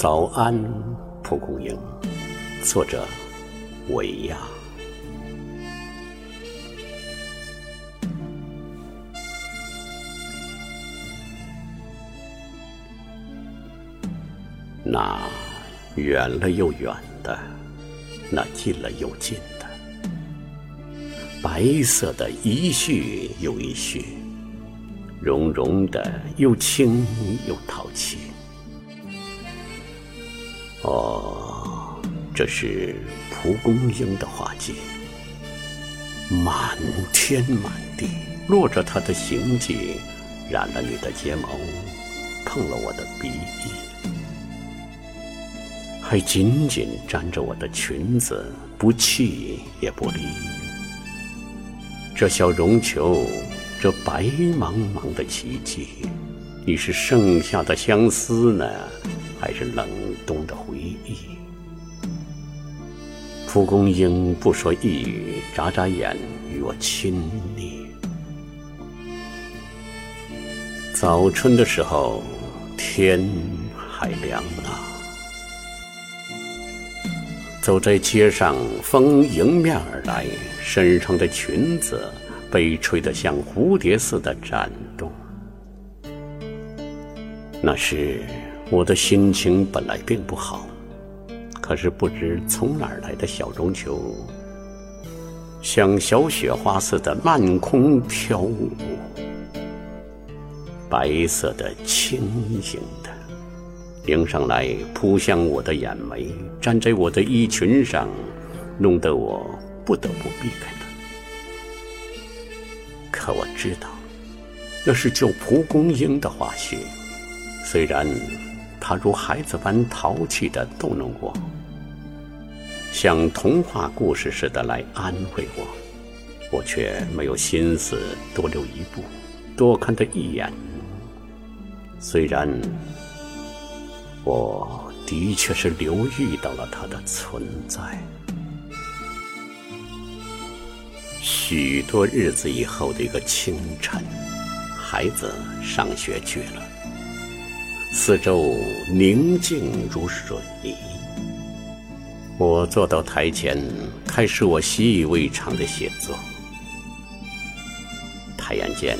早安，蒲公英。作者：维亚。那远了又远的，那近了又近的，白色的一絮又一絮，绒绒的又轻又淘气。哦，这是蒲公英的画技，满天满地落着它的形迹，染了你的睫毛，碰了我的鼻翼，还紧紧粘着我的裙子，不弃也不离。这小绒球，这白茫茫的奇迹，你是盛夏的相思呢？还是冷冻的回忆。蒲公英不说一语，眨眨眼与我亲昵。早春的时候，天还凉呢。走在街上，风迎面而来，身上的裙子被吹得像蝴蝶似的展动。那是。我的心情本来并不好，可是不知从哪儿来的小绒球，像小雪花似的漫空飘舞，白色的、轻盈的，迎上来扑向我的眼眉，粘在我的衣裙上，弄得我不得不避开它。可我知道，那是救蒲公英的花絮，虽然。他如孩子般淘气地逗弄我，像童话故事似的来安慰我，我却没有心思多留一步，多看他一眼。虽然我的确是留意到了他的存在。许多日子以后的一个清晨，孩子上学去了。四周宁静如水，我坐到台前，开始我习以为常的写作。太阳间，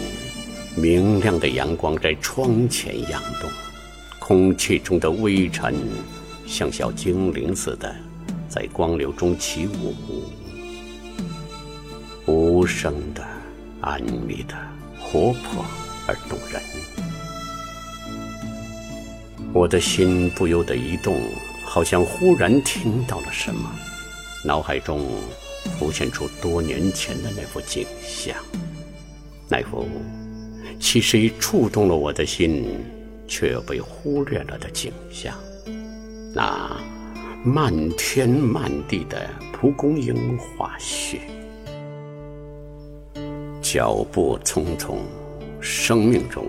明亮的阳光在窗前扬动，空气中的微尘像小精灵似的，在光流中起舞，无声的、安谧的、活泼而动人。我的心不由得一动，好像忽然听到了什么，脑海中浮现出多年前的那幅景象，那幅其实已触动了我的心，却被忽略了的景象，那漫天漫地的蒲公英花絮，脚步匆匆，生命中。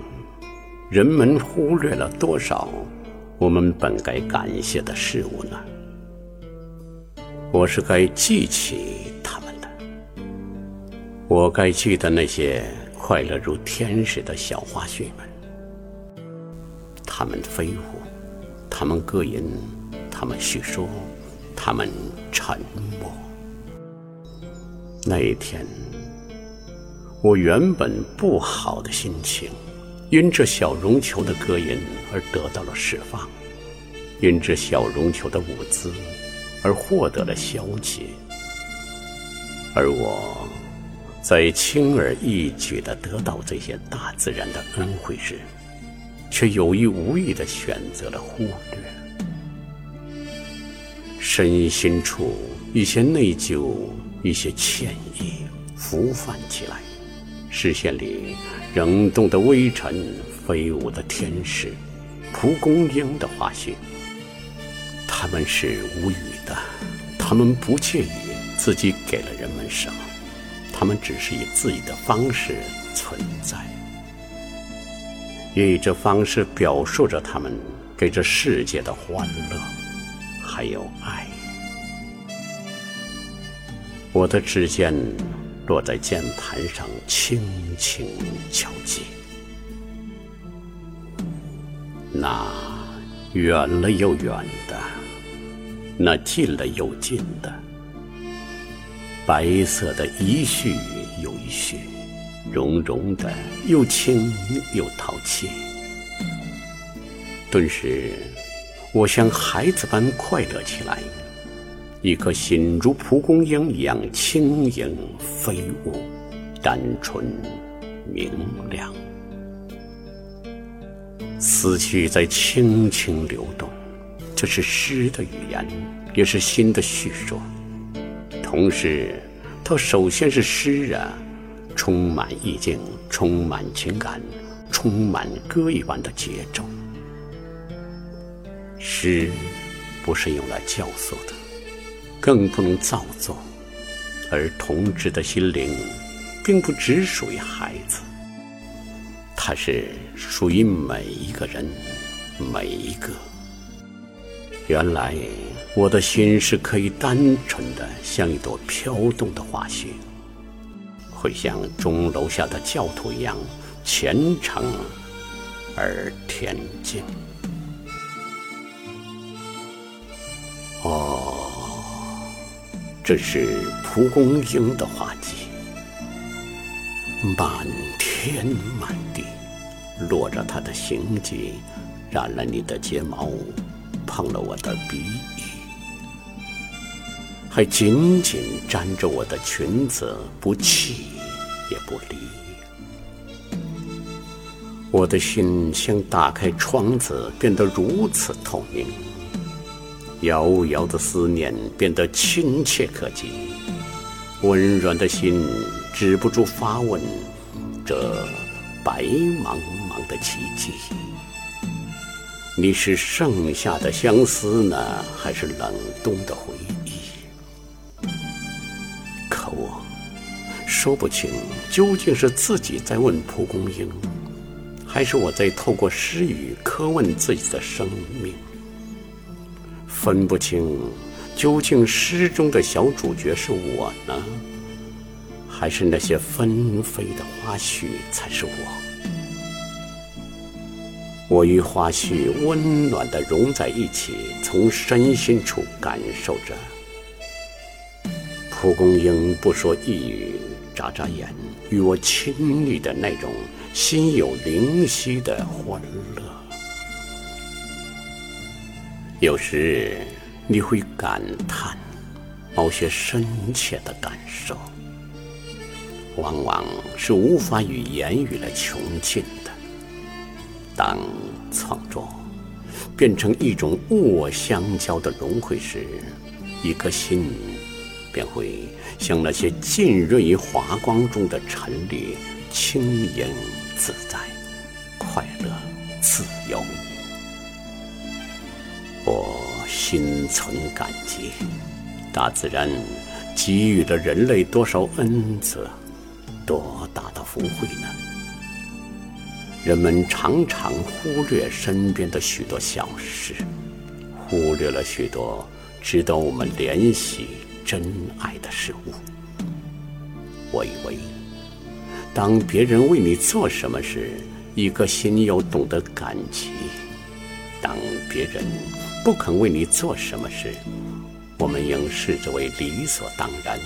人们忽略了多少我们本该感谢的事物呢？我是该记起他们的，我该记得那些快乐如天使的小花絮们。他们飞舞，他们歌吟，他们叙说，他们沉默。那一天，我原本不好的心情。因这小绒球的歌吟而得到了释放，因这小绒球的舞姿而获得了消解，而我，在轻而易举地得到这些大自然的恩惠时，却有意无意地选择了忽略，身心处一些内疚，一些歉意浮泛起来。视线里仍动的微尘，飞舞的天使，蒲公英的花絮。他们是无语的，他们不介意自己给了人们什么，他们只是以自己的方式存在，也以这方式表述着他们给这世界的欢乐，还有爱。我的指尖。落在键盘上，轻轻敲击。那远了又远的，那近了又近的，白色的一絮又一絮，绒绒的又轻又淘气。顿时，我像孩子般快乐起来，一颗心如蒲公英一样轻盈飞舞，单纯明亮。思绪在轻轻流动，这是诗的语言，也是心的叙说。同时，它首先是诗啊，充满意境，充满情感，充满歌一般的节奏。诗不是用来教唆的，更不能造作，而同志的心灵，并不只属于孩子。它是属于每一个人，每一个。原来我的心是可以单纯的，像一朵飘动的花絮，会像钟楼下的教徒一样虔诚而恬静。哦，这是蒲公英的画迹。满天满地，落着它的形迹，染了你的睫毛，碰了我的鼻翼，还紧紧粘着我的裙子，不弃也不离。我的心像打开窗子，变得如此透明，遥遥的思念变得亲切可及，温软的心。止不住发问：这白茫茫的奇迹，你是盛夏的相思呢，还是冷冬的回忆？可我说不清，究竟是自己在问蒲公英，还是我在透过诗语苛问自己的生命？分不清，究竟诗中的小主角是我呢？还是那些纷飞的花絮才是我。我与花絮温暖的融在一起，从身心处感受着。蒲公英不说一语，眨眨眼，与我亲密的那种心有灵犀的欢乐有时你会感叹某些深切的感受。往往是无法与言语来穷尽的。当创作变成一种物我相交的融汇时，一颗心便会像那些浸润于华光中的尘粒，轻盈自在、快乐自由。我心存感激，大自然给予了人类多少恩泽。多大的福慧呢？人们常常忽略身边的许多小事，忽略了许多值得我们怜惜、珍爱的事物。我以为，当别人为你做什么时，一颗心又懂得感激；当别人不肯为你做什么事，我们应视之为理所当然，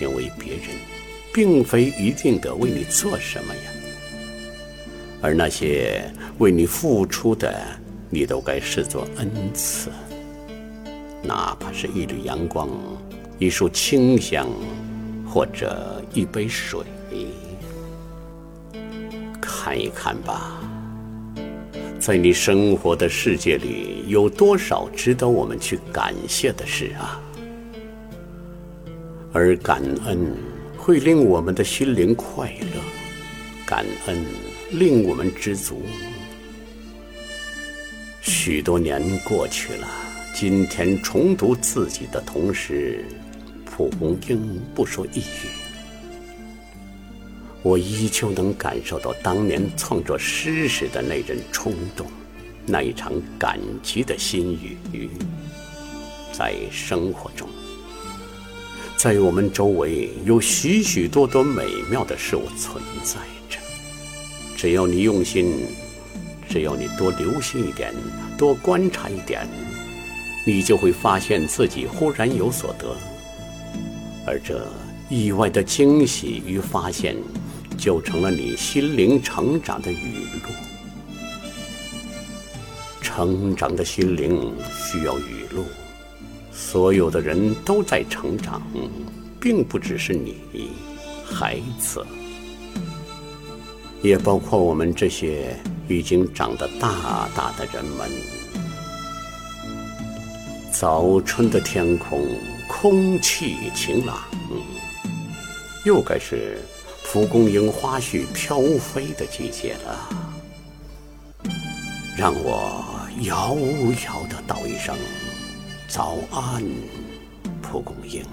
因为别人。并非一定得为你做什么呀，而那些为你付出的，你都该视作恩赐。哪怕是一缕阳光、一束清香，或者一杯水，看一看吧，在你生活的世界里，有多少值得我们去感谢的事啊？而感恩。会令我们的心灵快乐，感恩令我们知足。许多年过去了，今天重读自己的同时，蒲公英不说一语，我依旧能感受到当年创作诗时的那阵冲动，那一场感激的心语，在生活中。在我们周围有许许多多美妙的事物存在着，只要你用心，只要你多留心一点，多观察一点，你就会发现自己忽然有所得，而这意外的惊喜与发现，就成了你心灵成长的语录。成长的心灵需要语录，所有的人都在成长，并不只是你，孩子。也包括我们这些已经长得大大的人们。早春的天空，空气晴朗，又该是蒲公英花絮飘飞的季节了。让我遥遥的道一声早安，蒲公英。